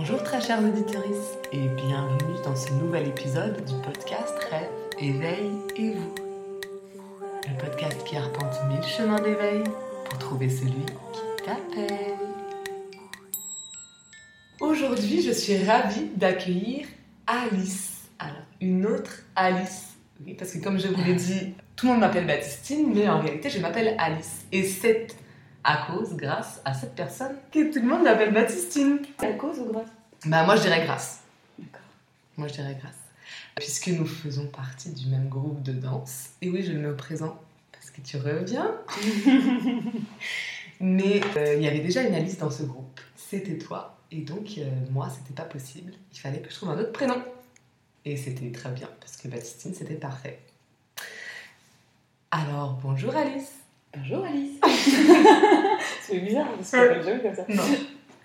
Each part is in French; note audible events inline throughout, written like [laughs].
Bonjour très chers auditeurs et bienvenue dans ce nouvel épisode du podcast Rêve, Éveil et vous. Le podcast qui arpente mille chemins d'éveil pour trouver celui qui t'appelle. Aujourd'hui, je suis ravie d'accueillir Alice. Alors, une autre Alice. Oui, parce que comme je vous l'ai dit, tout le monde m'appelle Baptistine, mais en réalité, je m'appelle Alice. Et c'est à cause, grâce à cette personne que tout le monde m'appelle Baptistine. À cause ou grâce? Bah moi je dirais grâce. D'accord. Moi je dirais grâce. Puisque nous faisons partie du même groupe de danse. Et oui, je le mets au présent parce que tu reviens. [laughs] Mais euh, il y avait déjà une Alice dans ce groupe. C'était toi. Et donc euh, moi c'était pas possible. Il fallait que je trouve un autre prénom. Et c'était très bien parce que Baptistine c'était parfait. Alors bonjour Alice. Bonjour Alice. [laughs] c'est bizarre parce que Ouais. jamais comme ça. Non.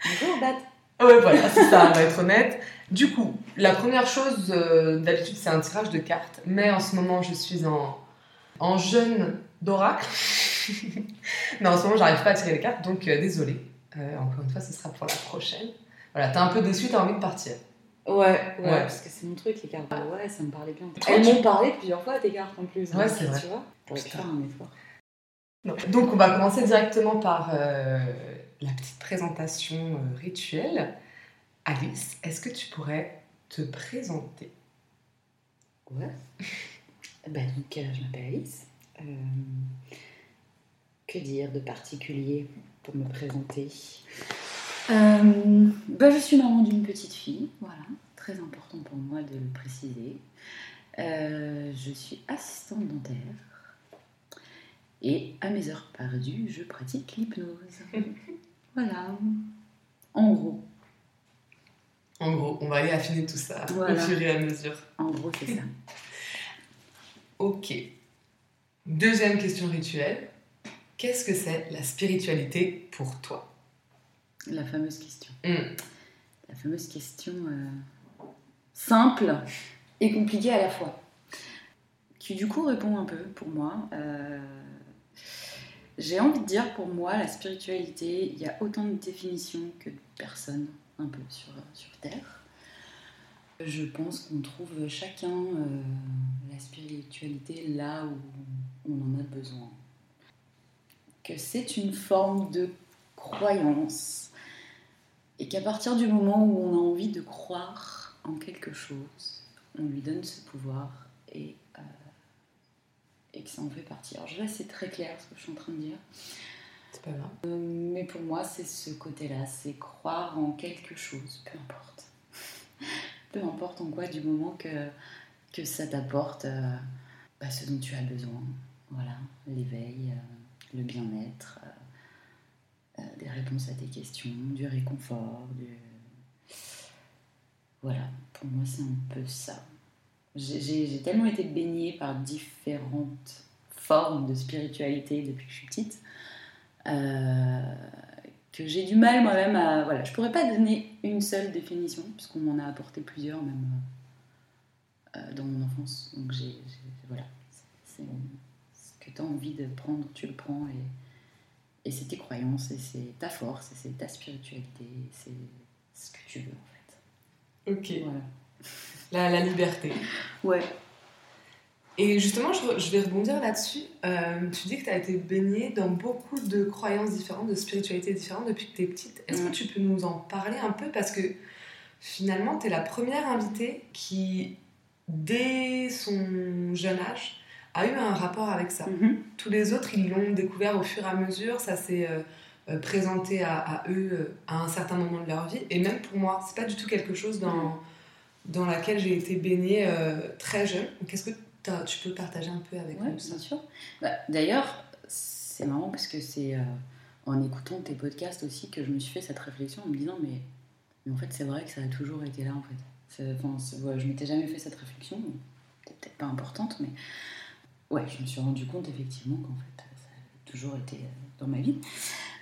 Bonjour Bat. Ouais, voilà, c'est ça, on va être honnête. Du coup, la première chose, euh, d'habitude, c'est un tirage de cartes, mais en ce moment, je suis en, en jeûne d'oracle. [laughs] non, en ce moment, j'arrive pas à tirer les cartes, donc euh, désolé. encore une fois, ce sera pour la prochaine. Voilà, t'es un peu déçu, t'as envie de partir. Ouais, ouais, Ouais. parce que c'est mon truc les cartes. Ouais, ça me parlait bien. Elles m'ont parlé plusieurs fois tes cartes en plus. Ouais, donc, c'est vrai. Tu vois, Putain. faire un effort. Non. Donc, on va commencer directement par euh, la petite présentation euh, rituelle. Alice, est-ce que tu pourrais te présenter? Ouais. [laughs] bah, donc, euh, je m'appelle Alice. Euh, que dire de particulier pour me présenter? Euh, bah, Je suis maman d'une petite fille, voilà. Très important pour moi de le préciser. Euh, je suis assistante dentaire. Et à mes heures perdues, je pratique l'hypnose. [laughs] voilà. En gros. En gros, on va aller affiner tout ça Voilà. au fur et à mesure. En gros, c'est ça. [laughs] Ok. Deuxième question rituelle. Qu'est-ce que c'est la spiritualité pour toi? La fameuse question. Hmm. La fameuse question euh, simple et compliquée à la fois. Qui du coup répond un peu pour moi. Euh, J'ai envie de dire pour moi, la spiritualité, il y a autant de définitions que de personnes un peu sur, sur Terre. Je pense qu'on trouve chacun euh, la spiritualité là où on en a besoin. Que c'est une forme de croyance et qu'à partir du moment où on a envie de croire en quelque chose, on lui donne ce pouvoir et, euh, et que ça en fait partie. Alors là, c'est très clair ce que je suis en train de dire. C'est pas grave. Mais pour moi, c'est ce côté-là, c'est croire en quelque chose, peu importe. [laughs] peu importe en quoi, du moment que, que ça t'apporte euh, bah, ce dont tu as besoin. Voilà, l'éveil, euh, le bien-être, euh, euh, des réponses à tes questions, du réconfort, du... Voilà, pour moi, c'est un peu ça. J'ai- tellement été baignée par différentes formes de spiritualité depuis que je suis petite euh, que j'ai du mal moi-même à. Voilà, je pourrais pas donner une seule définition, puisqu'on m'en a apporté plusieurs même euh, dans mon enfance. Donc j'ai. Voilà. C'est ce que tu as envie de prendre, tu le prends et, et c'est tes croyances, et c'est ta force, et c'est ta spiritualité, c'est ce que tu veux en Ok. fait. Voilà. La, la liberté. Ouais. Et justement, je, je vais rebondir là-dessus. Euh, tu dis que tu as été baignée dans beaucoup de croyances différentes, de spiritualités différentes depuis que tu es petite. Est-ce que tu peux nous en parler un peu? Parce que finalement, tu es la première invitée qui, dès son jeune âge, a eu un rapport avec ça. Mhm. Tous les autres, ils l'ont découvert au fur et à mesure. Ça s'est euh, euh, présenté à, à eux euh, à un certain moment de leur vie. Et même pour moi, c'est pas du tout quelque chose dans, dans laquelle j'ai été baignée euh, très jeune. Qu'est-ce que tu peux partager un peu avec nous bien sûr. Bah, D'ailleurs, c'est marrant parce que c'est euh, en écoutant tes podcasts aussi que je me suis fait cette réflexion en me disant mais, mais en fait c'est vrai que ça a toujours été là en fait. Enfin, ouais, je m'étais jamais fait cette réflexion, peut-être pas importante, mais ouais, je me suis rendu compte effectivement qu'en fait ça a toujours été dans ma vie.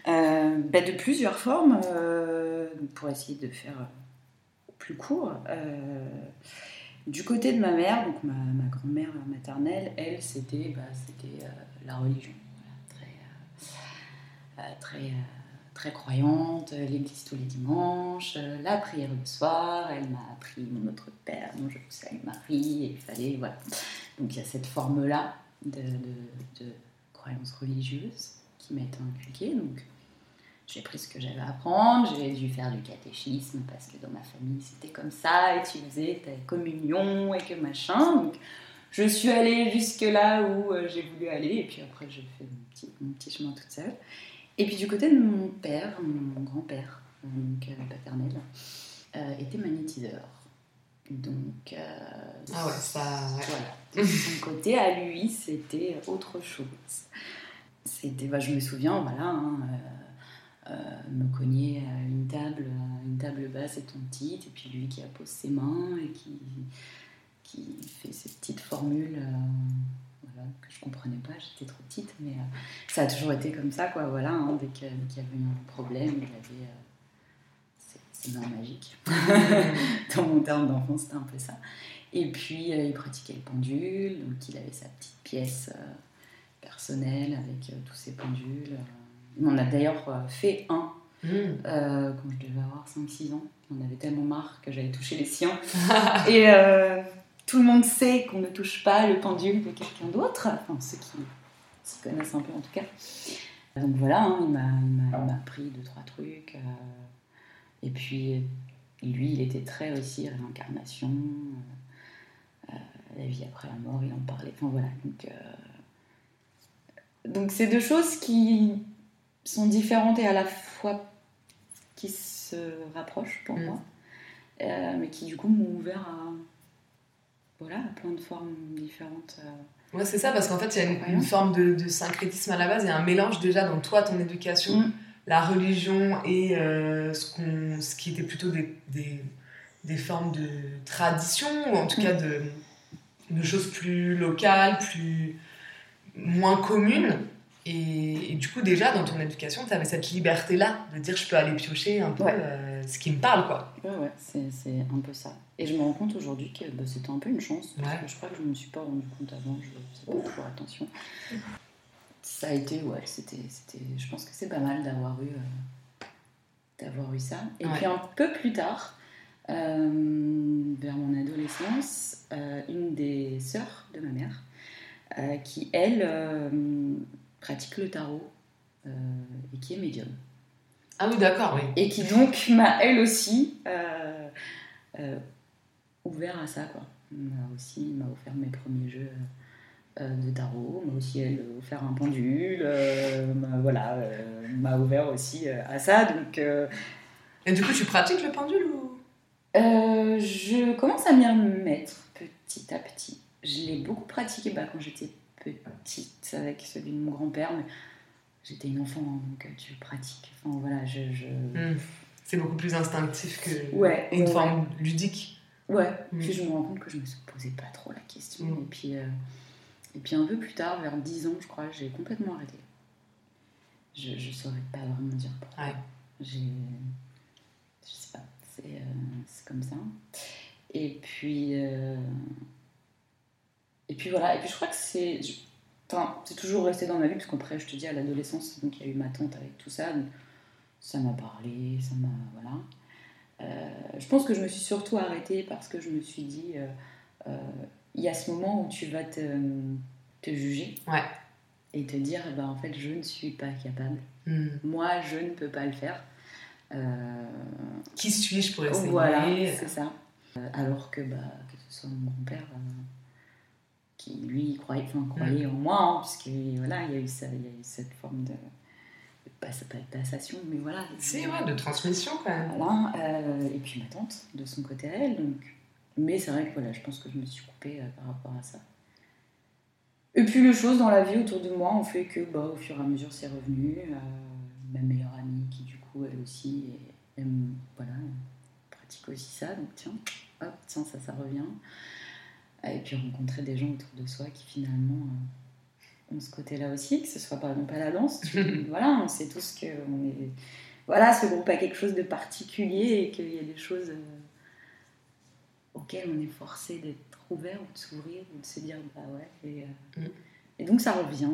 Euh, bah, de plusieurs formes, pour essayer de faire plus court. euh, du côté de ma mère, donc ma, grand-mère maternelle, elle, c'était bah, euh, la religion. Très, euh, très, très croyante, l'église tous les dimanches, la prière le soir. Elle m'a appris mon autre père, dont je salue Marie, et il fallait, voilà. Donc il y a cette forme-là de, de, de croyance religieuse qui m'a été inculquée. Donc j'ai pris ce que j'avais à apprendre, j'ai dû faire du catéchisme parce que dans ma famille c'était comme ça, et tu faisais ta communion et que machin. Donc je suis allée jusque là où euh, j'ai voulu aller, et puis après j'ai fait mon petit, mon petit chemin toute seule. Et puis du côté de mon père, mon grand-père, donc euh, paternel, euh, était magnétiseur. Donc, euh, Ah ouais, ça. voilà. De son côté, à lui, c'était autre chose. C'était, bah, je me souviens, voilà, hein, euh, me cogner à une table, à une table basse et ton petite, et puis lui qui appose ses mains et qui, qui fait ces petites formules euh, voilà, que je comprenais pas, j'étais trop petite, mais euh, ça a toujours été comme ça, quoi, voilà, hein, dès qu'il y avait un problème, il avait euh, ses- ses mains magiques. [laughs] Dans mon terme d'enfant, c'était un peu ça. Et puis, euh, il pratiquait le pendule, donc il avait sa petite pièce euh, personnelle avec euh, tous ses pendules. On a d'ailleurs euh, fait un Mm. euh, quand je devais avoir 5-6 ans. On avait tellement marre que j'allais toucher les siens. [laughs] Et euh, tout le monde sait qu'on ne touche pas le pendule de quelqu'un d'autre, enfin ceux qui s'y connaissent un peu en tout cas. Donc voilà, hein, il m'a appris deux, trois trucs. euh, et puis, lui, il était très aussi réincarnation, la vie après la mort, il en parlait. Enfin voilà, donc... donc c'est deux choses qui sont différentes et à la fois qui se rapprochent pour Mm. moi, euh, mais qui du coup m'ont ouvert à, voilà, à plein de formes différentes. euh. Ouais, c'est ça, parce qu'en fait, il y a une, forme de, de syncrétisme à la base, il y a un mélange déjà dans toi, ton éducation, Mm. la religion et euh, ce, qu'on- ce qui était plutôt des, des, des formes de tradition, ou en tout Mm. cas de, de choses plus locales, plus moins communes. Et, et du coup, déjà, dans ton éducation, tu avais cette liberté-là de dire je peux aller piocher un peu Ouais. euh, ce qui me parle, quoi. Ouais, ouais, c'est un peu ça. Et je me rends compte aujourd'hui que bah, c'était un peu une chance, parce Ouais. que je crois que je ne me suis pas rendu compte avant, je faisais pas toujours attention. Ça a été, ouais, c'était, je pense que c'est pas mal d'avoir eu, euh, d'avoir eu ça. Et puis un peu plus tard, euh, vers mon adolescence, une des sœurs de ma mère, qui elle pratique le tarot euh, et qui est médium Ah oui, d'accord, oui. et qui donc m'a elle aussi euh, euh, ouvert à ça quoi. M'a aussi m'a offert mes premiers jeux de tarot, m'a aussi elle offert un pendule, voilà, m'a ouvert aussi à ça donc Et du coup, tu pratiques le pendule ou? Je commence à m'y remettre petit à petit. Je l'ai beaucoup pratiqué bah, quand j'étais petite avec celui de mon grand-père, mais j'étais une enfant hein, donc tu le pratiques. Enfin voilà, je- je... Hmm. C'est beaucoup plus instinctif que Ouais, une ouais, forme ludique. Ouais, Mm. puis je me rends compte que je me posais pas trop la question. Mm. Et, puis, euh, et puis un peu plus tard, vers 10 ans, je crois, j'ai complètement arrêté. Je, je saurais pas vraiment dire pourquoi. Ouais. J'ai. Je sais pas, c'est euh, c'est comme ça. Et puis. euh, puis voilà, et puis je crois que c'est. Enfin, c'est toujours resté dans ma vie, parce qu'après, je te dis, à l'adolescence, donc il y a eu ma tante avec tout ça. donc ça m'a parlé, ça m'a. Voilà. Euh, je pense que je me suis surtout arrêtée parce que je me suis dit, euh, euh, il y a ce moment où tu vas te, te juger Ouais. et te dire, bah, en fait, je ne suis pas capable. Hmm. Moi, je ne peux pas le faire. Euh, Qui suis-je pour essayer? voilà, c'est ça. Alors que, bah, que ce soit mon grand-père, qui lui croyait, enfin, croyait en moi, hein, puisque voilà, il y a eu, ça, il y a eu cette forme de, de pas, pas de passation, mais voilà. Si, ouais, de transmission quand même. Voilà, euh, et puis ma tante, de son côté à elle. Donc... Mais c'est vrai que voilà, je pense que je me suis coupée euh, par rapport à ça. Et puis les choses dans la vie autour de moi ont fait que bah, au fur et à mesure c'est revenu. Euh, ma meilleure amie qui du coup elle aussi voilà, elle pratique aussi ça. Donc tiens, hop, tiens, ça, ça revient. Et puis rencontrer des gens autour de soi qui finalement euh, ont ce côté-là aussi, que ce soit par exemple à la danse. tu- [laughs] voilà, on sait tous que on est voilà, ce groupe a quelque chose de particulier et qu'il y a des choses euh, auxquelles on est forcé d'être ouvert ou de s'ouvrir ou de se dire bah ouais. Et, euh, Mm. et donc ça revient,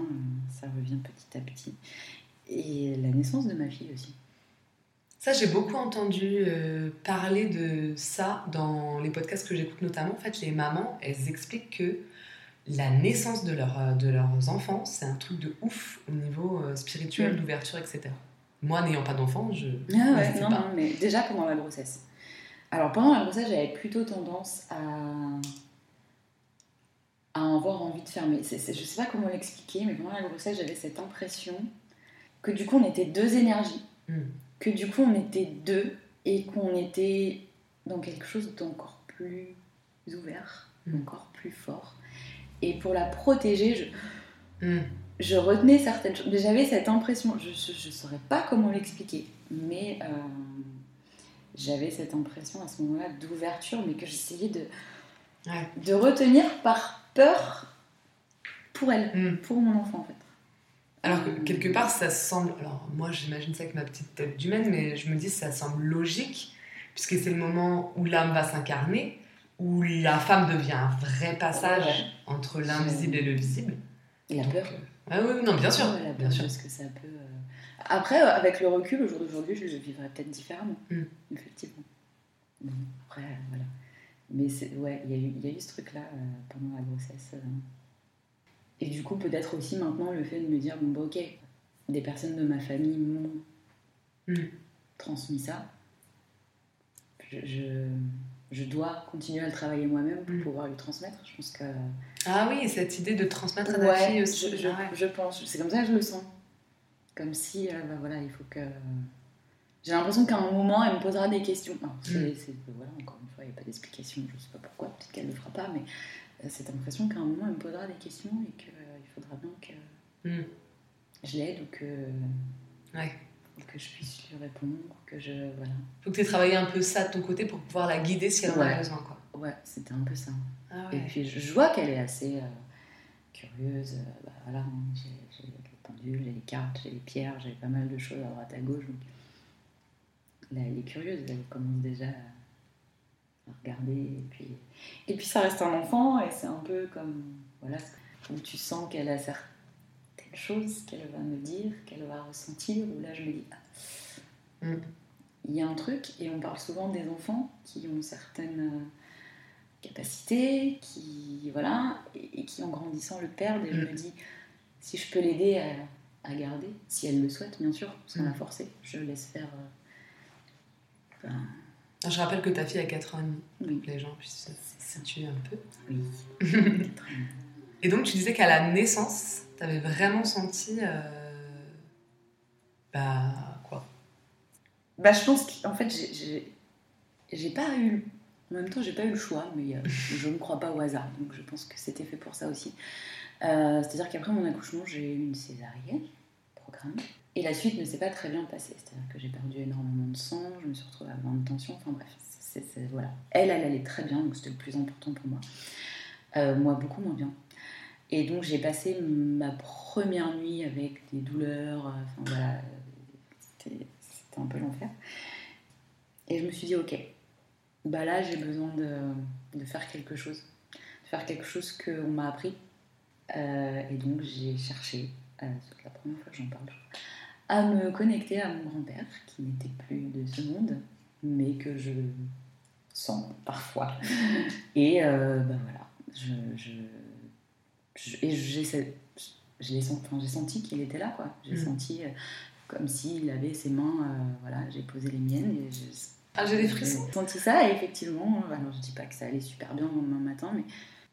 ça revient petit à petit. Et la naissance de ma fille aussi. Ça, j'ai beaucoup entendu euh, parler de ça dans les podcasts que j'écoute notamment. En fait, les mamans, elles expliquent que la naissance de, leur, euh, de leurs enfants, c'est un truc de ouf au niveau euh, spirituel, Mm. d'ouverture, etc. Moi, n'ayant pas d'enfant, je Ah ouais, je sais non, pas. non, mais déjà pendant la grossesse. Alors pendant la grossesse, j'avais plutôt tendance à, à avoir envie de fermer. C'est, c'est- je sais pas comment l'expliquer, mais pendant la grossesse, j'avais cette impression que du coup on était deux énergies, Mm. Que du coup on était deux et qu'on était dans quelque chose d'encore plus ouvert, Mm. encore plus fort. Et pour la protéger, je, Mm. je retenais certaines choses. Mais J'avais cette impression, je ne saurais pas comment l'expliquer, mais euh, j'avais cette impression à ce moment-là d'ouverture, mais que j'essayais de, Ouais. de retenir par peur pour elle, Mm. pour mon enfant en fait. Alors que quelque part, ça semble. Alors, moi, j'imagine ça avec ma petite tête d'humaine, mais je me dis ça semble logique, puisque c'est le moment où l'âme va s'incarner, où la femme devient un vrai passage Ouais. entre l'invisible et le visible. Et la Donc, peur. euh, Ah oui, non, bien sûr. La bien peur, sûr. parce que ça peut. euh, Après, euh, avec le recul, au jour d'aujourd'hui, je le vivrais peut-être différemment, Mm. effectivement. Bon, après, euh, voilà. Mais c'est- ouais, il y, a eu- il y a eu ce truc-là euh, pendant la grossesse. Et du coup, peut-être aussi maintenant le fait de me dire bon, bah ok, des personnes de ma famille m'ont Mm. transmis ça. Je, je, je dois continuer à le travailler moi-même pour Mm. pouvoir lui transmettre. Je pense que. Ah oui, cette idée de transmettre à ta Ouais, fille aussi. je, je- Ah ouais. je pense. C'est comme ça que je le sens. Comme si, euh, bah voilà, il faut que. J'ai l'impression qu'à un moment, elle me posera des questions. Alors, c'est, Mm. voilà, encore une fois, il n'y a pas d'explication, je ne sais pas pourquoi, peut-être qu'elle ne le fera pas, mais cette impression qu'à un moment, elle me posera des questions et qu'il faudra bien que Mm. je l'aide ou que, Ouais. ou que je puisse lui répondre, que je. Voilà. Faut que tu aies travaillé un peu ça de ton côté pour pouvoir la guider si elle en a besoin. Quoi. Ouais, c'était un peu ça. Ah Et puis je, je vois qu'elle est assez euh, curieuse. euh, bah, voilà, j'ai, j'ai les pendules, j'ai les cartes, j'ai les pierres, j'ai pas mal de choses à droite à gauche. Donc là, elle est curieuse, elle commence déjà à regarder. Et puis, et puis ça reste un enfant et c'est un peu comme voilà où tu sens qu'elle a certaines choses qu'elle va me dire, qu'elle va ressentir. Où là, je me dis ah, Mm. il y a un truc et on parle souvent des enfants qui ont certaines euh, capacités, qui voilà, et, et qui en grandissant le perdent. Et je Mm. me dis, si je peux l'aider à, à garder, si elle le souhaite, bien sûr, sans Mm. la forcer, je laisse faire. euh, enfin, Je rappelle que ta fille a 4 ans et demi, que les gens puissent se situer un peu. oui. [laughs] Et donc, tu disais qu'à la naissance, tu avais vraiment senti. euh, Bah, quoi? Bah, je pense qu'en fait, j'ai- pas eu. En même temps, j'ai pas eu le choix, mais euh, je ne crois pas au hasard, donc je pense que c'était fait pour ça aussi. Euh, C'est-à-dire qu'après mon accouchement, j'ai eu une césarienne programmée. Et la suite ne s'est pas très bien passée. C'est-à-dire que j'ai perdu énormément de sang, je me suis retrouvée à avoir une tension, enfin bref, voilà. Elle, elle allait très bien, donc c'était le plus important pour moi. Euh, moi, beaucoup moins bien. Et donc j'ai passé ma première nuit avec des douleurs, euh, enfin voilà, c'était un peu l'enfer. Et je me suis dit, ok, bah là j'ai besoin de, de faire quelque chose, de faire quelque chose qu'on m'a appris. Euh, et donc j'ai cherché, c'est la première fois que j'en parle, à me connecter à mon grand-père, qui n'était plus de ce monde, mais que je sens parfois. Et euh, bah voilà, je, je, je- et j'ai senti, enfin, j'ai senti qu'il était là, quoi. J'ai Mm. senti euh, comme s'il avait ses mains, euh, voilà, j'ai posé les miennes et Ah, j'ai des frissons. j'ai senti ça et effectivement, alors je dis pas que ça allait super bien le lendemain matin, mais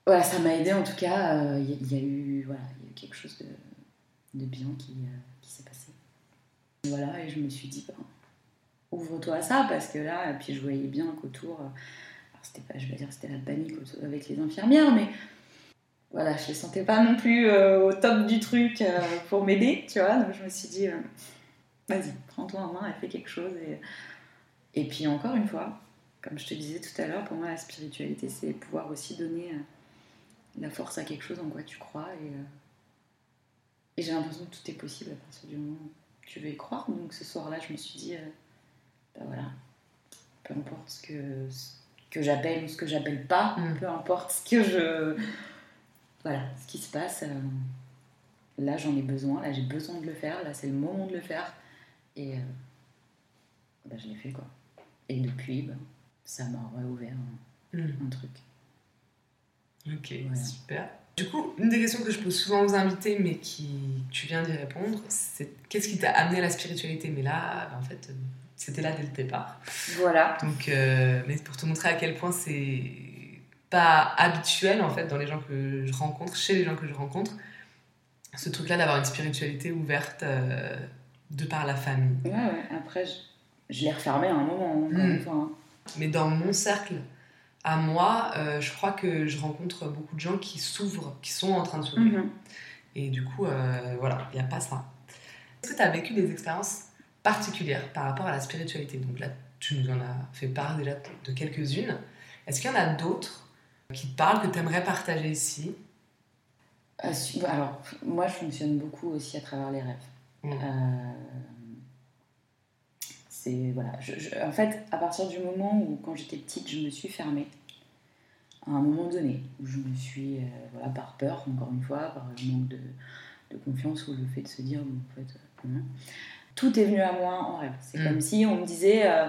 voilà, ça m'a aidé en tout cas. euh, Il y, a- il y a eu, voilà, il y a eu quelque chose de, de bien qui, euh, qui s'est passé. Voilà, et je me suis dit, ben, ouvre-toi à ça parce que là, puis je voyais bien qu'autour, euh, c'était pas, je vais dire, c'était la panique avec les infirmières, mais voilà, je les sentais pas non plus euh, au top du truc pour m'aider, tu vois. Donc je me suis dit, vas-y, prends-toi en main et fais quelque chose. Et, et puis encore une fois, comme je te disais tout à l'heure, pour moi la spiritualité, c'est pouvoir aussi donner la force à quelque chose en quoi tu crois. Et, et j'ai l'impression que tout est possible à partir du moment où tu veux y croire. Donc ce soir-là, je me suis dit, euh, bah voilà, peu importe ce que, ce que j'appelle ou ce que j'appelle pas, Mm. peu importe ce que je. Voilà, ce qui se passe. euh, là, j'en ai besoin, là, j'ai besoin de le faire, là, c'est le moment de le faire. Et, euh, bah, je l'ai fait quoi. Et depuis, bah, ça m'a réouvert un, Hmm. un truc. Ok, Voilà. super. Du coup, une des questions que je pose souvent aux invités, mais qui tu viens d'y répondre, c'est qu'est-ce qui t'a amené à la spiritualité? Mais là, en fait, euh, c'était là dès le départ. Voilà. Donc, euh, mais pour te montrer à quel point c'est pas habituel en fait dans les gens que je rencontre, chez les gens que je rencontre, ce truc-là d'avoir une spiritualité ouverte euh, de par la famille. Ouais, ouais. Après, je, je l'ai refermé à un moment, encore une fois. hein. Mais dans mon cercle, à moi, euh, je crois que je rencontre beaucoup de gens qui s'ouvrent, qui sont en train de s'ouvrir. Mhm. Et du coup, euh, voilà, il n'y a pas ça. Est-ce que tu as vécu des expériences particulières par rapport à la spiritualité? Donc là, tu nous en as fait part déjà de quelques-unes. Est-ce qu'il y en a d'autres qui te parlent, que tu aimerais partager ici? Su- Alors, moi, je fonctionne beaucoup aussi à travers les rêves. Mm. C'est voilà. je- je- en fait, à partir du moment où, quand j'étais petite, je me suis fermée, à un moment donné, où je me suis, euh, voilà, par peur, encore une fois, par le manque de, de confiance ou le fait de se dire, bon, en fait, euh, non. tout est venu à moi en rêve. C'est Mm. comme si on me disait, euh,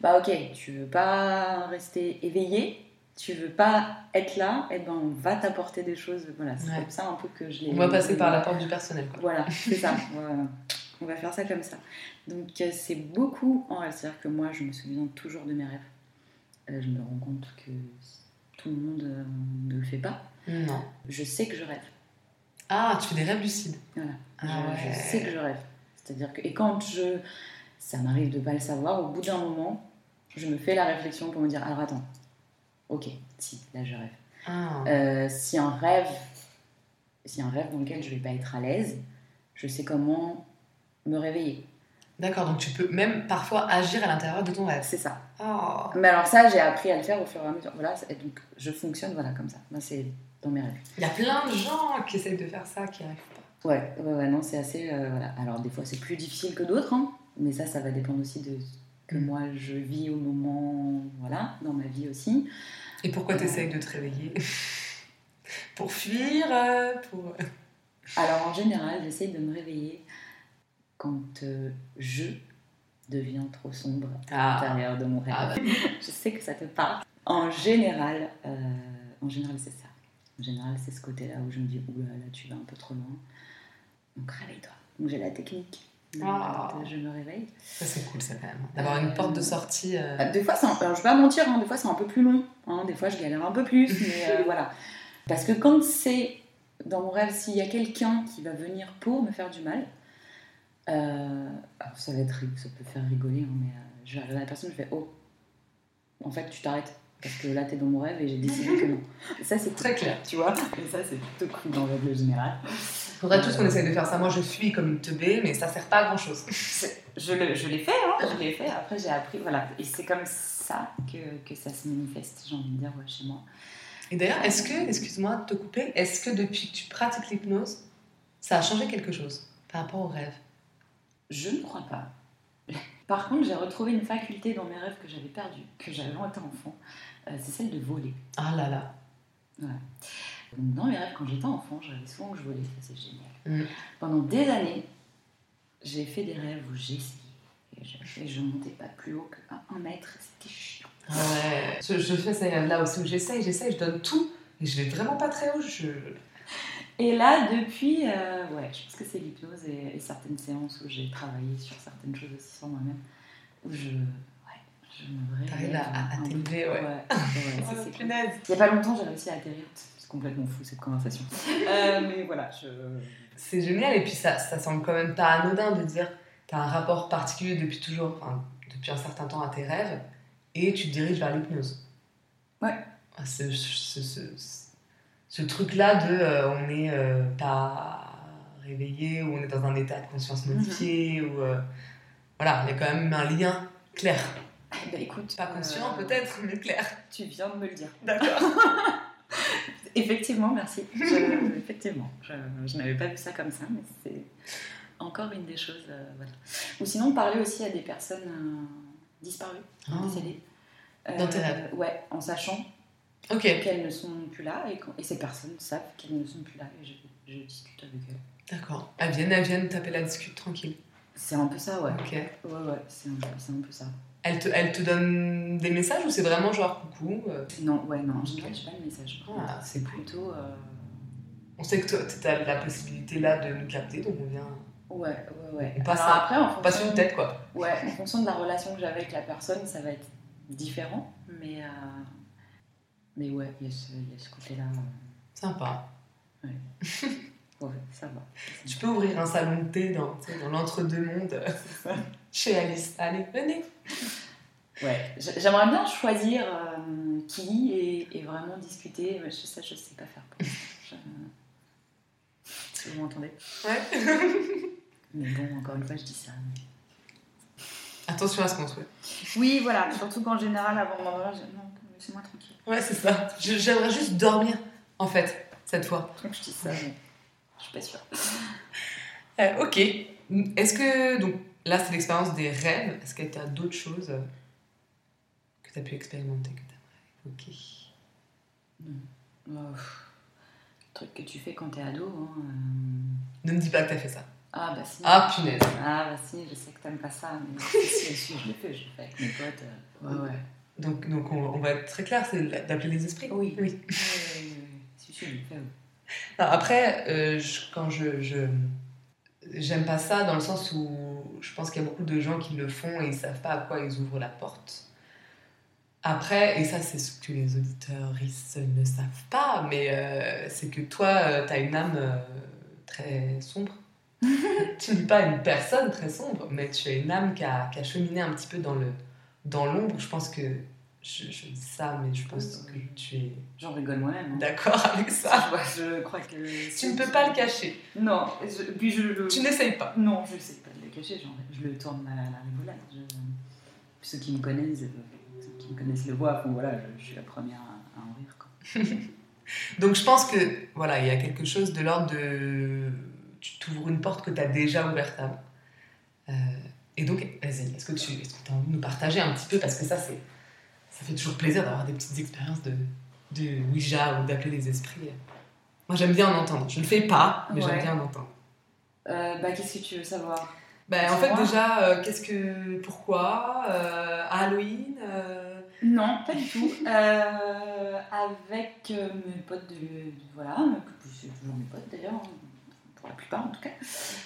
bah ok, tu veux pas rester éveillé, tu veux pas être là, et ben on va t'apporter des choses. Voilà, c'est Ouais. comme ça un peu que je l'ai. On va passer par la porte du personnel. Quoi. Voilà, c'est ça. [laughs] Voilà. On va faire ça comme ça. Donc euh, c'est beaucoup en rêve. C'est-à-dire que moi, je me souviens toujours de mes rêves. Euh, je me rends compte que tout le monde euh, ne le fait pas. Non. Je sais que je rêve. Ah, tu fais des rêves lucides. Voilà. Ah je, sais que je rêve. C'est-à-dire que et quand je, ça m'arrive de pas le savoir, au bout d'un moment, je me fais la réflexion pour me dire alors attends, ok, si là je rêve. Ah. Euh, si un rêve, si un rêve dans lequel je vais pas être à l'aise, je sais comment me réveiller. D'accord, donc tu peux même parfois agir à l'intérieur de ton rêve. C'est ça. Oh. Mais alors ça, j'ai appris à le faire au fur et à mesure. Voilà, et donc je fonctionne voilà comme ça. Moi, c'est dans mes rêves. Il y a plein de gens qui essayent de faire ça, qui n'y arrivent pas. Ouais, ouais, ouais, non, c'est assez. euh, voilà. Alors des fois, c'est plus difficile que d'autres, hein, mais ça, ça va dépendre aussi de ce que Mm. moi je vis au moment, voilà, dans ma vie aussi. Et pourquoi tu essayes de te réveiller? [laughs] Pour fuir euh, pour... Alors en général, j'essaye de me réveiller quand euh, je deviens trop sombre à Ah. l'intérieur de mon rêve. Ah bah. [laughs] Je sais que ça te parle. En général, euh, en général, c'est ça. En général, c'est ce côté-là où je me dis, oula, là, tu vas un peu trop loin. Donc réveille-toi. Donc j'ai la technique. Ah. Je me réveille. Ça, c'est cool, ça, quand même. D'avoir une porte de sortie. euh, Euh, Des fois, un- alors, je vais pas mentir, hein, des fois c'est un peu plus long. hein, des fois, je galère un peu plus, mais euh, [laughs] voilà. Parce que quand c'est dans mon rêve, s'il y a quelqu'un qui va venir pour me faire du mal, euh, alors, ça va être, ça peut faire rigoler, hein, mais euh, je vais arriver à la personne, je fais oh, en fait, tu t'arrêtes. Parce que là, t'es dans mon rêve et j'ai décidé que non. Et [laughs] ça, c'est Très clair. tu vois. Et ça, c'est plutôt cool dans le rêve général. Faudrait tous qu'on essaye de faire ça. Moi, je fuis comme une teubée, mais ça sert pas à grand chose. Je le- je l'ai fait, hein, je l'ai fait. Après, j'ai appris, voilà. Et c'est comme ça que, que ça se manifeste, j'ai envie de dire, ouais, chez moi. Et d'ailleurs, est-ce que, excuse-moi de te couper, est-ce que depuis que tu pratiques l'hypnose, ça a changé quelque chose par rapport au rêve? Je ne crois pas. [laughs] Par contre, j'ai retrouvé une faculté dans mes rêves que j'avais perdue, que j'avais quand enfant. Euh, c'est celle de voler. Ah là là. Donc, dans mes rêves, quand j'étais enfant, j'avais souvent que je volais, ça c'est génial. Mm. Pendant des années, j'ai fait des rêves où essayé. Et je, et je montais pas plus haut qu'à un mètre, c'était chiant. Ah ouais. Je, je fais ces rêves-là aussi où j'essaye, j'essaye, je donne tout, et je vais vraiment pas très haut. Je... Et là, depuis, euh, ouais, je pense que c'est l'hypnose et, et certaines séances où j'ai travaillé sur certaines choses aussi sur moi-même, où je, ouais, je me réveille. T'arrives à- t'élever, ouais. ouais, [laughs] Oh, c'est cool. Il n'y a pas longtemps, j'ai réussi à atterrir. C'est complètement fou cette conversation. Euh, [laughs] mais voilà, je. C'est génial, et puis ça, ça semble quand même pas anodin de dire t'as un rapport particulier depuis toujours, enfin, depuis un certain temps à tes rêves, et tu te diriges vers l'hypnose. Ouais. Ah, Ce, ce, truc-là de euh, on n'est euh, pas réveillé, ou on est dans un état de conscience modifié, ou. euh, voilà, il y a quand même un lien clair. Bah écoute. Pas conscient peut-être, mais clair. Tu viens de me le dire. D'accord. [laughs] Effectivement, merci. [laughs] Je- effectivement, je, je n'avais pas vu ça comme ça, mais c'est encore une des choses. voilà. Ou sinon, parler aussi à des personnes disparues, Oh. décédées. Dans tes rêves Ouais, en sachant Ok. qu'elles ne sont plus là et, et ces personnes savent qu'elles ne sont plus là et je, je discute avec elles. D'accord. Elles viennent, elles viennent taper la discute tranquille. C'est un peu ça, ouais. Ok. Ouais, ouais, c'est un, peu ça. Elle te, elle te donne des messages ou c'est vraiment genre coucou euh, Non, ouais, non, en général, j'ai pas de message. Ah, c'est cool. plutôt. euh, On sait que tu as la possibilité là de nous capter, donc on vient. Ouais, ouais, ouais. On passe Alors après, en fonction, une tête quoi. ouais, en fonction de la relation que j'avais avec la personne, ça va être différent. Mais, euh, mais ouais, il y, a ce- il y a ce côté-là. euh, Sympa. Ouais, [laughs] ça va. Tu peux ouvrir un salon de thé dans, l'entre-deux-mondes [laughs] [laughs] chez Alice. Allez, venez. Ouais, j'aimerais bien choisir euh, qui et, et vraiment discuter. je, ça, je sais pas faire. Pour je... Si vous m'entendez. Ouais. Mais bon, encore une fois, je dis ça. mais- Attention à ce qu'on souhaite. Oui, voilà. Surtout qu'en général, avant non, laissez-moi tranquille. Ouais, c'est ça. J'aimerais juste dormir, en fait, cette fois. Donc je dis ça, mais je suis pas sûre. [laughs] Euh, ok. Est-ce que, donc, là, c'est l'expérience des rêves. Est-ce que tu as d'autres choses que tu as pu expérimenter, que Oh, pff, le truc que tu fais quand t'es ado. Hein, euh, Ne me dis pas que tu as fait ça. Ah bah si. Ah, punaise. Ah bah si, je sais que t'aimes pas ça, mais si, je l'ai fait, je l'ai fait avec mes potes. euh, Ouais, ouais. Donc, donc on, on va être très clair, c'est d'appeler les esprits. Oui. oui. Alors, après, euh, je- quand je, je- J'aime pas ça dans le sens où je pense qu'il y a beaucoup de gens qui le font et ils savent pas à quoi ils ouvrent la porte. Après, et ça c'est ce que les auditeurs ne savent pas, mais euh, c'est que toi, tu as une âme euh, très sombre. [laughs] tu n'es pas une personne très sombre, mais tu as une âme qui a, qui a cheminé un petit peu dans le dans l'ombre. Je pense que je, je dis ça, mais je pense que tu es J'en rigole moi-même. hein. d'accord avec ça. Je crois que. Tu ne peux pas le cacher. Non, je- puis je le. Tu n'essayes pas. Non, je sais pas de le cacher, genre, je le tourne à la rigolade. Ceux qui me connaissent, euh, ceux qui me connaissent le voient, bon, voilà, je, suis la première à, à en rire. Quoi. [laughs] Donc je pense que voilà, il y a quelque chose de l'ordre de tu t'ouvres une porte que tu as déjà ouverte avant. Euh, et donc vas-y, est-ce que tu as envie de nous partager un petit peu? Parce que ça c'est ça fait toujours plaisir d'avoir des petites expériences de de Ouija ou d'appeler les esprits. Moi j'aime bien en entendre. Je ne le fais pas, mais j'aime bien en entendre. Euh, bah, qu'est-ce que tu veux savoir? Ben, en fait déjà euh, qu'est-ce que pourquoi euh, Halloween euh, Non, pas du tout. Avec mes potes de, Voilà, c'est toujours mes potes d'ailleurs, hein, pour la plupart en tout cas.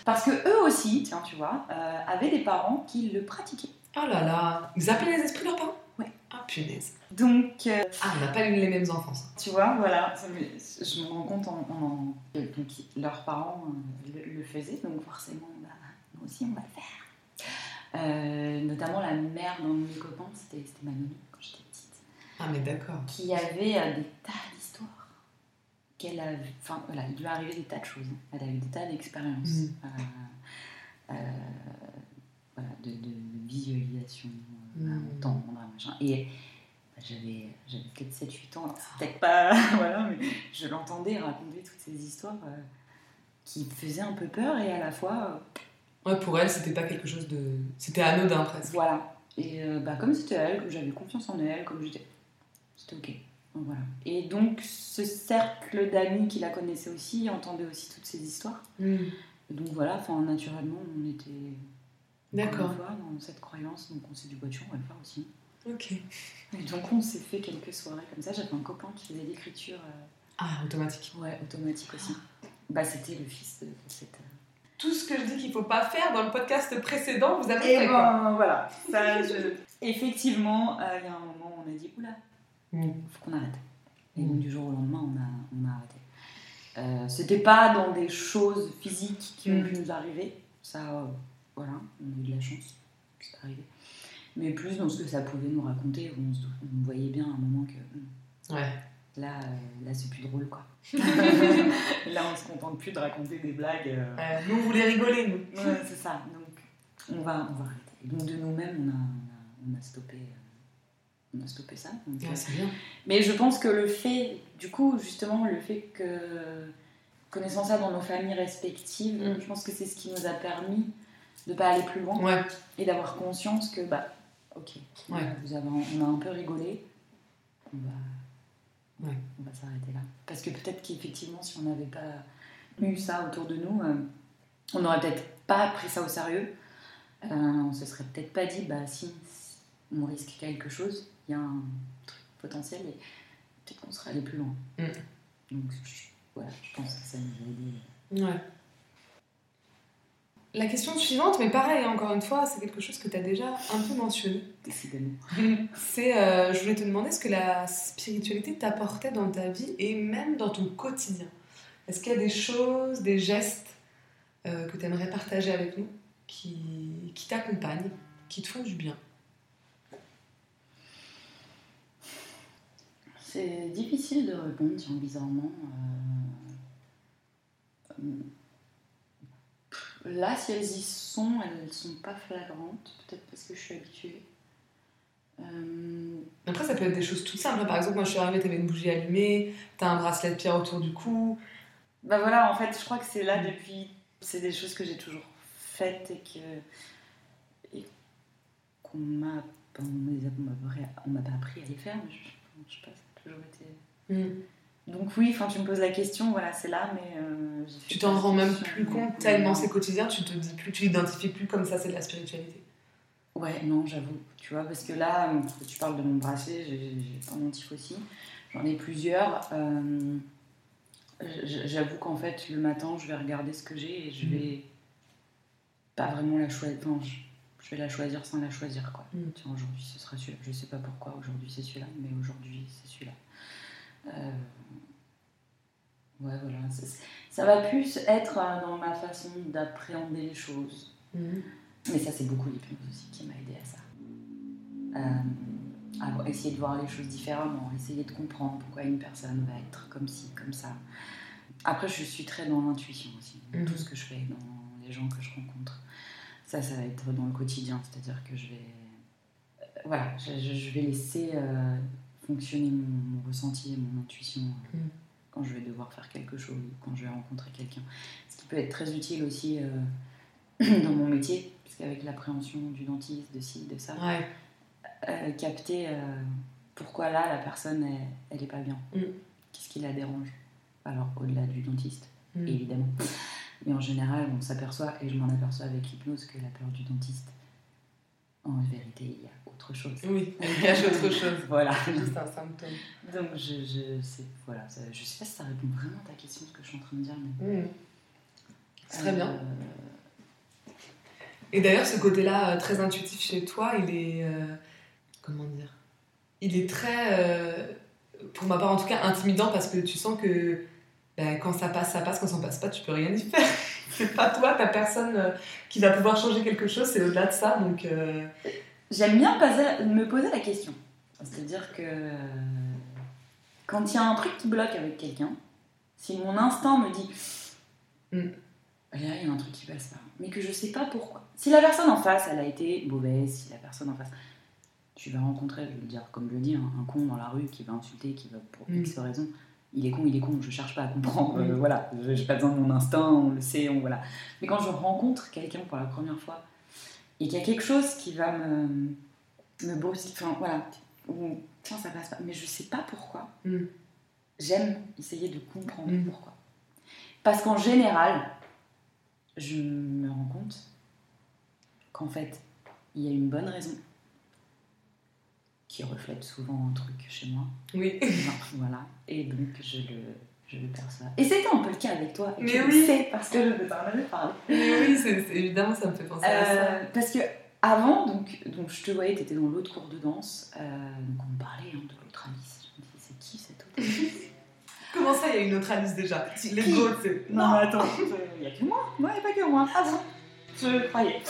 Parce que eux aussi, tiens, tu vois, avaient des parents qui le pratiquaient. Oh là là, ils appellent les esprits leurs parents? Ah punaise. Donc, euh, Ah, on n'a pas eu les mêmes enfants. ça. Tu vois, voilà, ça me- je me rends compte en, en- que- donc, leurs parents euh, le, le faisaient, donc forcément, bah, nous aussi on va le faire. Euh, notamment la mère d'un de mes copains, c'était ma mamie quand j'étais petite, Ah mais d'accord. qui avait euh, des tas d'histoires. Qu'elle a, enfin voilà, il lui est arrivé des tas de choses. hein. Elle a eu des tas d'expériences. Mhm. Euh, euh, voilà, de, de visualisation, machin. Et bah, j'avais j'avais peut-être 7-8 ans, c'est peut-être pas. [laughs] voilà, mais je l'entendais raconter toutes ces histoires euh, qui me faisaient un peu peur et à la fois. euh, Ouais, pour elle, c'était pas quelque chose de. C'était anodin presque. voilà. Et euh, bah, comme c'était elle, que j'avais confiance en elle, comme j'étais. C'était ok. Donc, voilà. Et donc, ce cercle d'amis qui la connaissaient aussi entendait aussi toutes ces histoires. Hmm. Donc voilà, enfin naturellement, on était. D'accord. dans cette croyance, donc on s'est dit, bah, tiens, on va le faire aussi. Ok. Et donc on s'est fait quelques soirées comme ça. J'avais un copain qui faisait l'écriture euh, Ah, automatique. ouais, automatique aussi. Bah, c'était le fils de, cette. euh, Tout ce que je dis qu'il faut pas faire dans le podcast précédent, vous avez Et fait quoi ben voilà. Ça, [laughs] je- Effectivement, euh, il y a un moment où on a dit, oula, Hmm. faut qu'on arrête. Et Mm. donc du jour au lendemain, on a, on a arrêté. Euh, C'était pas dans des choses physiques qui ont Mm. pu nous arriver. Ça, euh, voilà, on a eu de la chance. C'est arrivé. Mais plus dans ce que ça pouvait nous raconter, on, se- on voyait bien à un moment que Ouais. là, euh, là c'est plus drôle quoi. [laughs] là, on se contente plus de raconter des blagues. euh, Euh, nous, on voulait rigoler, nous. Ouais, c'est ça. Donc, on va, on va arrêter. Et donc, de nous-mêmes, on a, on a, on a stoppé, euh, on a stoppé ça. Donc, euh, Ouais, c'est bien. Mais je pense que le fait, du coup, justement, le fait que, connaissant ça dans nos familles respectives, Mm. je pense que c'est ce qui nous a permis de pas aller plus loin Ouais. et d'avoir conscience que, bah, ok, Ouais. vous avez, on a un peu rigolé, on va, Ouais. on va s'arrêter là. Parce que peut-être qu'effectivement, si on n'avait pas eu ça autour de nous, euh, on n'aurait peut-être pas pris ça au sérieux. euh, on se serait peut-être pas dit, bah si, on risque quelque chose, il y a un truc potentiel et peut-être qu'on serait allé plus loin. Mm. Donc je, voilà, je pense que ça nous a aidé. Ouais. La question suivante, mais pareil, encore une fois, c'est quelque chose que tu as déjà un peu mentionné. Décidément. C'est, euh, je voulais te demander ce que la spiritualité t'apportait dans ta vie et même dans ton quotidien. Est-ce qu'il y a des choses, des gestes euh, que tu aimerais partager avec nous qui, qui t'accompagnent, qui te font du bien? C'est difficile de répondre, bizarrement. Euh, Là, si elles y sont, elles sont pas flagrantes, peut-être parce que je suis habituée. Euh, Après, ça peut être des choses toutes simples. Par exemple, moi je suis arrivée, t'avais une bougie allumée, t'as un bracelet de pierre autour du cou. Bah voilà, en fait, je crois que c'est là depuis. C'est des choses que j'ai toujours faites et que. et qu'on m'a. On m'a on m'a pas appris à les faire, mais je, je sais pas, ça a toujours été. Mm. Donc oui, enfin tu me poses la question, voilà, c'est là, mais euh, Tu t'en pas rends même plus compte tellement c'est quotidien, tu te dis plus, tu l'identifies plus comme ça, c'est de la spiritualité. Ouais, non, j'avoue, tu vois, parce que là, euh, tu parles de mon bracelet, j'ai un antif aussi, j'en ai plusieurs. euh, J'avoue qu'en fait, le matin, je vais regarder ce que j'ai et je Mhm. vais pas vraiment la choisir. Enfin, je, vais la choisir sans la choisir, quoi. Mhm. Tiens, aujourd'hui, ce sera celui-là. Je sais pas pourquoi, aujourd'hui, c'est celui-là, mais aujourd'hui, c'est celui-là. Euh, Ouais, voilà. Ça va plus être euh, dans ma façon d'appréhender les choses. Mm. Mais ça, c'est beaucoup l'hypnose aussi qui m'a aidé à ça. Euh, à essayer de voir les choses différemment, essayer de comprendre pourquoi une personne va être comme ci, comme ça. Après, je suis très dans l'intuition aussi, dans Mhm. tout ce que je fais, dans les gens que je rencontre. Ça, ça va être dans le quotidien, c'est-à-dire que je vais. euh, voilà, je, je- je vais laisser euh, fonctionner mon, mon ressenti et mon intuition euh, Mhm. quand je vais devoir faire quelque chose, ou quand je vais rencontrer quelqu'un. Ce qui peut être très utile aussi euh, [clears throat] dans mon métier, parce qu'avec l'appréhension du dentiste, de ci, de ça, Ouais. euh, capter euh, pourquoi là la personne elle, elle est pas bien. Mm. Qu'est-ce qui la dérange? Alors au-delà du dentiste, Mm. évidemment. Mais en général, on s'aperçoit, et je m'en aperçois avec l'hypnose, que la peur du dentiste, en vérité, il y a autre chose. Oui, elle [laughs] cache autre chose. Voilà. Juste un symptôme. Donc je, je sais, voilà, ça- je sais pas si ça répond vraiment à ta question, ce que je suis en train de dire. Mais. C'est très bien. Euh, Et d'ailleurs, ce côté-là, euh, très intuitif chez toi, il est. euh, comment dire? Il est très. euh, pour ma part, en tout cas, intimidant parce que tu sens que ben, quand ça passe, ça passe. Quand ça ne passe pas, tu peux rien y faire. [laughs] c'est pas toi, ta personne euh, qui va pouvoir changer quelque chose, c'est au-delà de ça. Donc. euh, J'aime bien poser- me poser la question. C'est-à-dire que quand il y a un truc qui bloque avec quelqu'un, si mon instinct me dit Mm. là il y a un truc qui passe pas, mais que je sais pas pourquoi. Si la personne en face elle a été mauvaise, si la personne en face, tu vas rencontrer, je le dire comme je le dis, un, un con dans la rue qui va insulter, qui va pour Mm. X raison. Il est con, il est con, je cherche pas à comprendre, euh, voilà, Je- j'ai pas besoin de mon instinct, on le sait, on voilà. Mais quand je rencontre quelqu'un pour la première fois et qu'il y a quelque chose qui va me, me brusquer, enfin voilà, ou tiens ça passe pas, mais je sais pas pourquoi. Mm. J'aime essayer de comprendre Mm. pourquoi. Parce qu'en général, je me rends compte qu'en fait, il y a une bonne raison qui reflète souvent un truc chez moi. Oui. voilà. Et donc, je le, je le perçois. Et c'était un peu le cas avec toi. Et Mais tu le oui. sais parce que je ne t'en avais parlé. Mais oui, évidemment, ça me fait penser à ça. Euh, parce que avant, donc, donc je te voyais, tu étais dans l'autre cours de danse. euh, donc on me parlait hein, de l'autre Alice. Je me disais, c'est qui cette autre Alice Comment ça, il y a une autre Alice déjà? Les autres, c'est. Non, mais attends, [laughs] il n'y a que moi. Non, il n'y a pas que moi. Ah bon? Je croyais.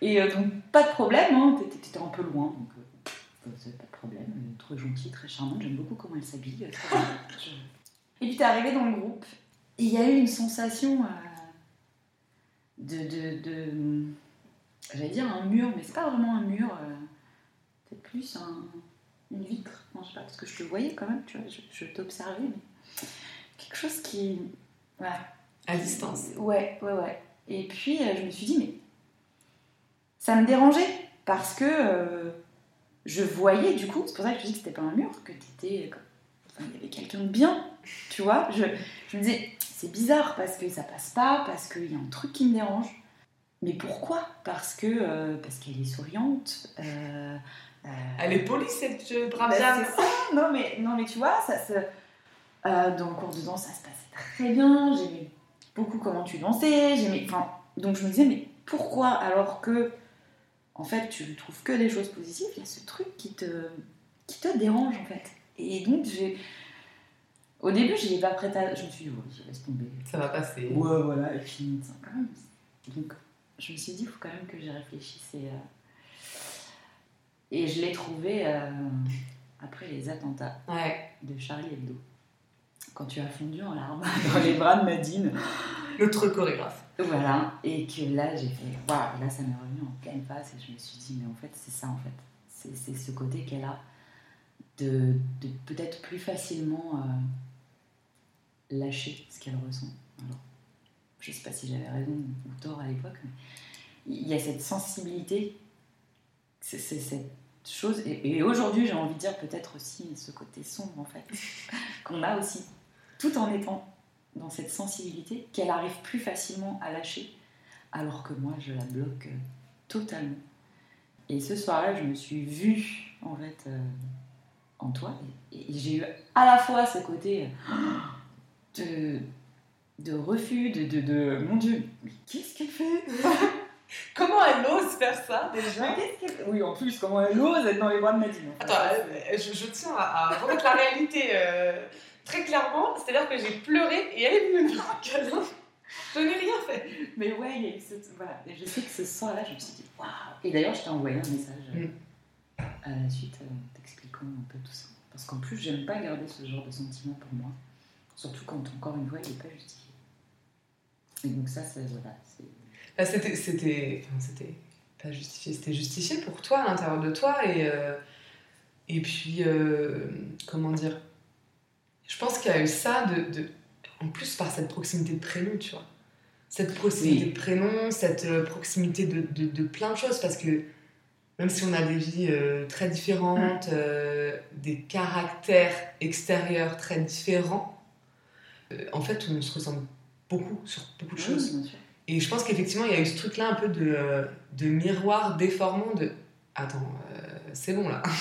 Et euh, donc, pas de problème, hein, t'étais t'étais un peu loin, donc pas de problème. Trop gentille, très charmante, j'aime beaucoup comment elle s'habille. [laughs] Et puis, t'es arrivée dans le groupe, et il y a eu une sensation euh, de. de, de- J'allais dire un mur, mais c'est pas vraiment un mur, euh, c'est plus un- une vitre. Non, je sais pas, parce que je te voyais quand même, tu vois, je, je t'observais, mais quelque chose qui. Voilà. À distance. Ouais, ouais, ouais. Et puis euh, je me suis dit, mais ça me dérangeait parce que euh, je voyais du coup, c'est pour ça que je dis que c'était pas un mur, que t'étais. Enfin, il y avait quelqu'un de bien, tu vois. Je, je me disais, c'est bizarre parce que ça passe pas, parce qu'il y a un truc qui me dérange. mais pourquoi? Parce que euh, parce qu'elle est souriante. euh, euh, Elle est polie, cette euh, brave bah, dame. ça. Non mais non mais tu vois, ça se euh, dans le cours de danse, ça se passait très bien. J'aimais beaucoup comment tu dansais. J'aimais. Enfin, donc je me disais mais pourquoi alors que en fait tu ne trouves que des choses positives, il y a ce truc qui te qui te dérange en fait. Et donc j'ai au début, je pas prête à. Je me suis dit, ouais, je laisse tomber. Ça va passer. Ouais, voilà, et puis ça, quand même. Donc, je me suis dit, il faut quand même que j'y réfléchisse. Et, euh, et je l'ai trouvé euh, après les attentats Ouais. de Charlie Hebdo. Quand tu as fondu en larmes [laughs] dans les bras de Nadine. L'autre chorégraphe. Voilà, et que là, j'ai fait, waouh, là, ça m'est revenu en pleine face. Et je me suis dit, mais en fait, c'est ça, en fait. C'est c'est ce côté qu'elle a de, peut-être plus facilement euh, lâcher ce qu'elle ressent. Alors, je sais pas si j'avais raison ou tort à l'époque, mais il y a cette sensibilité, c'est c'est cette chose. Et, et aujourd'hui, j'ai envie de dire peut-être aussi ce côté sombre, en fait, [laughs] qu'on a aussi, tout en étant dans cette sensibilité qu'elle arrive plus facilement à lâcher, alors que moi, je la bloque euh, totalement. Et ce soir-là, je me suis vue, en fait, euh, en toi, et, et j'ai eu à la fois ce côté euh, [gasps] de, de refus, de, de, de mon Dieu, mais qu'est-ce qu'elle fait [laughs] Comment elle ose faire ça déjà Oui, en plus, comment elle ose être dans les bras de Nadine en fait. Attends, je, je tiens à, à remettre la réalité euh, très clairement. C'est-à-dire que j'ai pleuré et elle est venue me faire un câlin. Je n'ai rien fait. Mais ouais, il y a eu ce... Voilà. Et je sais que ce soir-là, je me suis dit, waouh Et d'ailleurs, je t'ai envoyé un message euh, Mm. à la suite, euh, t'expliquant un peu tout ça. Parce qu'en plus, j'aime pas garder ce genre de sentiment pour moi. Surtout quand, encore une fois, il n'est pas justifié. Et donc ça, c'est... Voilà. Bah, c'était, c'était, enfin, c'était pas justifié, c'était justifié pour toi à l'intérieur de toi et euh, et puis comment dire. Je pense qu'il y a eu ça de, de- en plus par cette proximité de prénom, tu vois. Cette proximité Oui. de prénom, cette euh, proximité de, de, de plein de choses parce que même si on a des vies euh, très différentes, euh, des caractères extérieurs très différents, euh, en fait on se ressemble beaucoup sur beaucoup de Oui, choses. Et je pense qu'effectivement, il y a eu ce truc-là un peu de, de miroir déformant de Attends, c'est bon là. [laughs]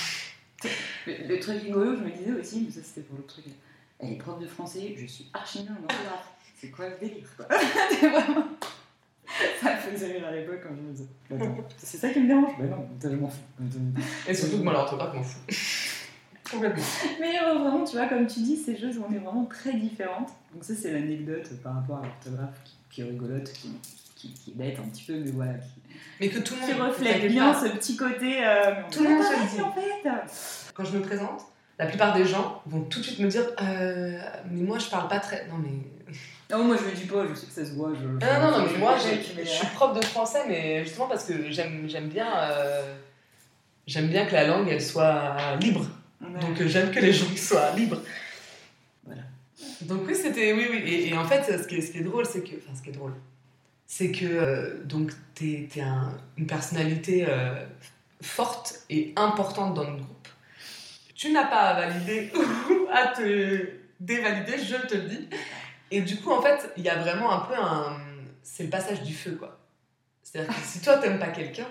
Le, le truc rigolo, je me disais aussi, mais ça c'était pour le truc. Elle est prof de français, je suis archi nulle en orthographe. C'est quoi le délire quoi [laughs] C'est vraiment- Ça me faisait rire à l'époque quand je me disais. Bah, C'est ça qui me dérange? Bah non, je m'en fous. Et surtout que moi, l'orthographe, m'en. [laughs] Complètement. Mais euh, vraiment, tu vois, comme tu dis, ces choses, on est vraiment très différentes. Donc ça, c'est l'anecdote par rapport à l'orthographe qui, qui est rigolote, qui, qui, qui est bête un petit peu, mais voilà, qui, Mais que tout le monde. qui reflète bien pas, ce petit côté... euh, Tout le monde se le pareil, dit. en fait Quand je me présente, la plupart des gens vont tout de suite me dire euh, Mais moi, je parle pas très. Non, mais. [laughs] Non, moi je le dis pas, je sais que ça se voit. Je, Ah, non, non, non, mais moi, je, je suis [laughs] prof de français, mais justement parce que j'aime bien. euh, J'aime bien que la langue, elle soit libre. Donc euh, j'aime que les gens [laughs] soient libres. Voilà. Donc oui, c'était oui oui et, et en fait ce qui est, ce qui est drôle c'est que enfin ce qui est drôle c'est que euh, donc t'es es une personnalité euh, forte et importante dans notre groupe. Tu n'as pas à valider [laughs] ou à te dévalider, je te le dis. Et du coup en fait il y a vraiment un peu un c'est le passage du feu quoi. C'est-à-dire que si toi t'aimes pas quelqu'un,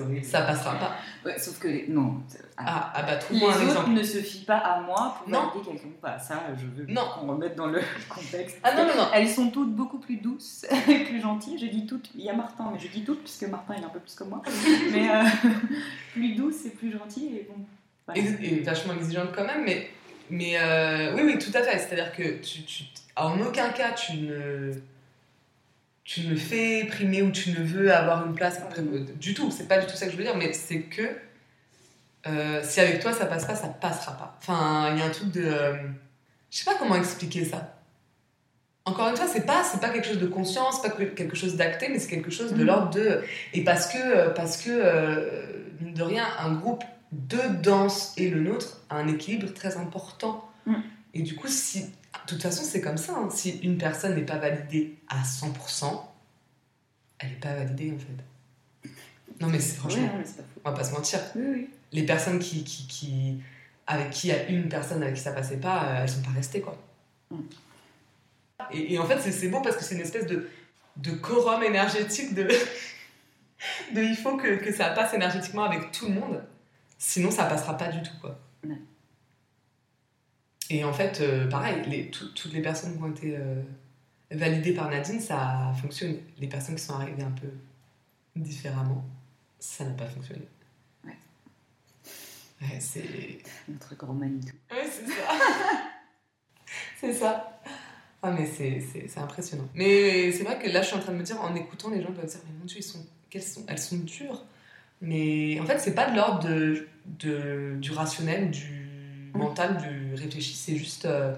horrible. ça passera pas. Ouais, sauf que les- non. Ah, ah bah Les trouve-moi un autres exemple. ne se fient pas à moi pour Non. valider quelqu'un ou pas. Ça, je veux Non. qu'on remette dans le [laughs] contexte. Ah non non non. Elles sont toutes beaucoup plus douces [laughs] plus gentilles. Je dis toutes. Il y a Martin, mais je dis toutes puisque Martin il est un peu plus comme moi. mais euh, plus douce et plus gentille et bon. Voilà. et, et vachement exigeante quand même, mais, mais euh, oui, oui, tout à fait. C'est-à-dire que tu, tu, en aucun cas tu ne, tu ne fais primer ou tu ne veux avoir une place du tout. C'est pas du tout ça que je veux dire, mais c'est que euh, si avec toi ça passe pas, ça passera pas. Enfin, il y a un truc de. euh, je sais pas comment expliquer ça. Encore une fois, c'est pas, c'est pas quelque chose de conscient, c'est pas que- quelque chose d'acté, mais c'est quelque chose de Mhm. l'ordre de. Et parce que, parce que euh, de rien, un groupe de danse et le nôtre a un équilibre très important. Mhm. Et du coup, si. De toute façon, c'est comme ça. hein. Si une personne n'est pas validée à 100%, elle n'est pas validée en fait. Non, mais c'est Ouais, franchement, pas faux. on va pas se mentir. Oui, oui. Les personnes qui, qui, qui- avec qui il y a une personne avec qui ça passait pas, euh, elles sont pas restées quoi. Mm. Et, et en fait, c'est- c'est beau parce que c'est une espèce de, de quorum énergétique de. [laughs] de il faut que, que ça passe énergétiquement avec tout le monde, sinon ça passera pas du tout quoi. Ouais. Et en fait, euh, pareil, les, tout- toutes les personnes qui ont été euh, validées par Nadine, ça a fonctionné. Les personnes qui sont arrivées un peu différemment, ça n'a pas fonctionné. Ouais. Ouais, c'est. Notre grand Manitou. Ouais, c'est ça. [laughs] c'est ça. Ah, mais c'est, c'est, c'est impressionnant. Mais c'est vrai que là, je suis en train de me dire, en écoutant, les gens doivent dire, mais mon Dieu, ils sont, quelles sont, elles sont dures. Mais en fait, c'est pas de l'ordre de, de- du rationnel, du mental, du réfléchi, c'est juste euh,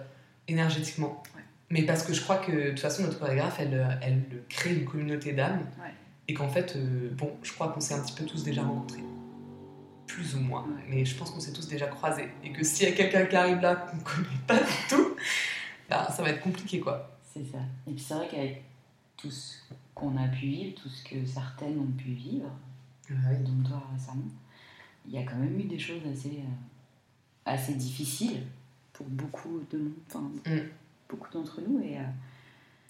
énergétiquement. Ouais. Mais parce que je crois que, de toute façon, notre chorégraphe, elle, euh, elle crée une communauté d'âmes. Ouais. Et qu'en fait, euh, bon, je crois qu'on s'est un petit peu tous déjà rencontrés. Plus ou moins. Ouais. Mais je pense qu'on s'est tous déjà croisés. Et que s'il y a quelqu'un qui arrive là qu'on ne connaît pas du tout, [laughs] bah, ça va être compliqué, quoi. C'est ça. Et puis c'est vrai qu'avec tout ce qu'on a pu vivre, tout ce que certaines ont pu vivre, dont toi récemment, il y a quand même eu des choses assez, euh, assez difficiles pour beaucoup de monde, enfin, Mm. beaucoup d'entre nous. Et, euh,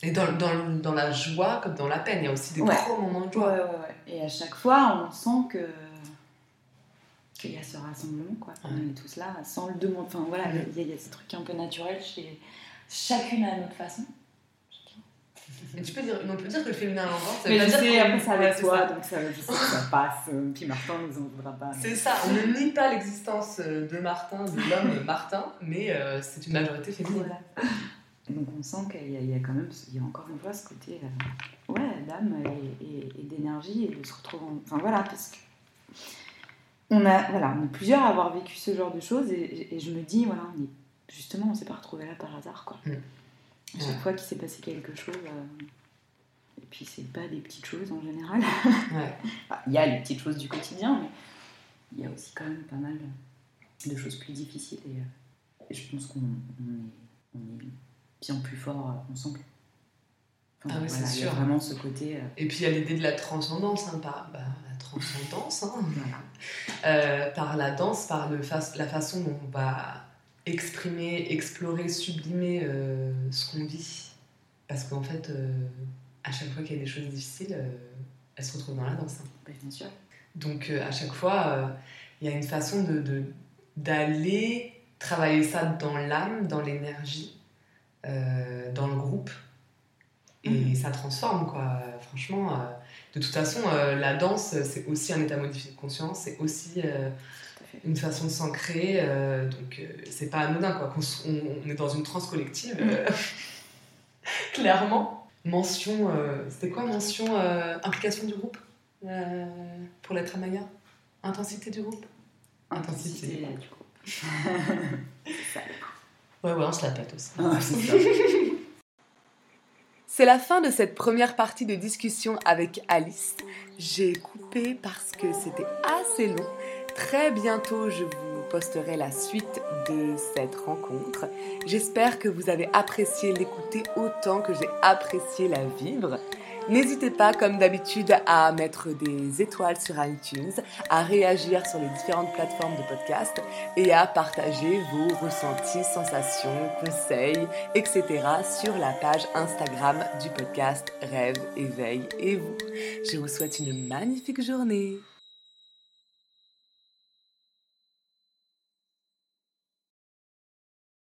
Et dans, dans, dans la joie comme dans la peine, il y a aussi des Ouais. gros moments de joie. ouais, ouais. et à chaque fois, on sent que qu'il y a ce rassemblement, quoi. On est tous là, sans le demander. Enfin voilà, il Mm. y, a- il y a ce truc un peu naturel chez chacune à notre façon. Et tu peux dire, on peut dire que le féminin l'emporte. ça Mais veut je pas dire sais, après c'est avec c'est toi, ça. donc ça, je sais que ça [laughs] passe. euh, Puis Martin nous en voudra pas. mais- C'est ça, on ne nie pas l'existence euh, de Martin, de l'homme [laughs] Martin, mais euh, c'est une majorité féminine. Voilà. Donc on sent qu'il y, a- il y a quand même, il y a encore une fois ce côté euh, ouais, d'âme et, et- et d'énergie et de se retrouver. en- Enfin voilà, parce que on a, voilà, on est plusieurs à avoir vécu ce genre de choses et, et je me dis, voilà, on est, justement, on s'est pas retrouvés là par hasard quoi. Mm. À chaque Ouais. fois qu'il s'est passé quelque chose, euh, et puis c'est pas des petites choses en général. Ouais. [laughs] Enfin, Il y a les petites choses du quotidien, mais il y a aussi quand même pas mal de choses plus difficiles. Et, euh, et je pense qu'on on est, on est bien plus fort euh, ensemble. Enfin, Ah oui, c'est voilà, sûr. vraiment ce côté. euh, Et puis il y a l'idée de la transcendance, hein, par bah, la transcendance, hein, euh, par la danse, par le fa- la façon dont on va exprimer, explorer, sublimer euh, ce qu'on vit. Parce qu'en fait, euh, à chaque fois qu'il y a des choses difficiles, euh, elles se retrouvent dans la danse. hein. Bah, bien sûr. Donc euh, à chaque fois, il y a une façon de, d'aller travailler ça dans l'âme, dans l'énergie, dans le groupe. Et Mhm. ça transforme, quoi. Franchement, de toute façon, la danse, c'est aussi un état modifié de conscience, c'est aussi une façon de s'ancrer. euh, donc euh, c'est pas anodin, quoi. Qu'on s- on, on est dans une transe collective, euh, [laughs] clairement. Mention, c'était quoi mention Implication du groupe pour l'être à Maya Intensité du groupe? Intensité. Intensité, du [laughs] ça. Ouais, ouais, on se la pète aussi. Ah. [laughs] C'est la fin de cette première partie de discussion avec Alice. J'ai coupé parce que c'était assez long. Très bientôt, je vous posterai la suite de cette rencontre. J'espère que vous avez apprécié l'écouter autant que j'ai apprécié la vivre. N'hésitez pas, comme d'habitude, à mettre des étoiles sur iTunes, à réagir sur les différentes plateformes de podcast et à partager vos ressentis, sensations, conseils, etc. sur la page Instagram du podcast Rêve, Éveil et vous. Je vous souhaite une magnifique journée.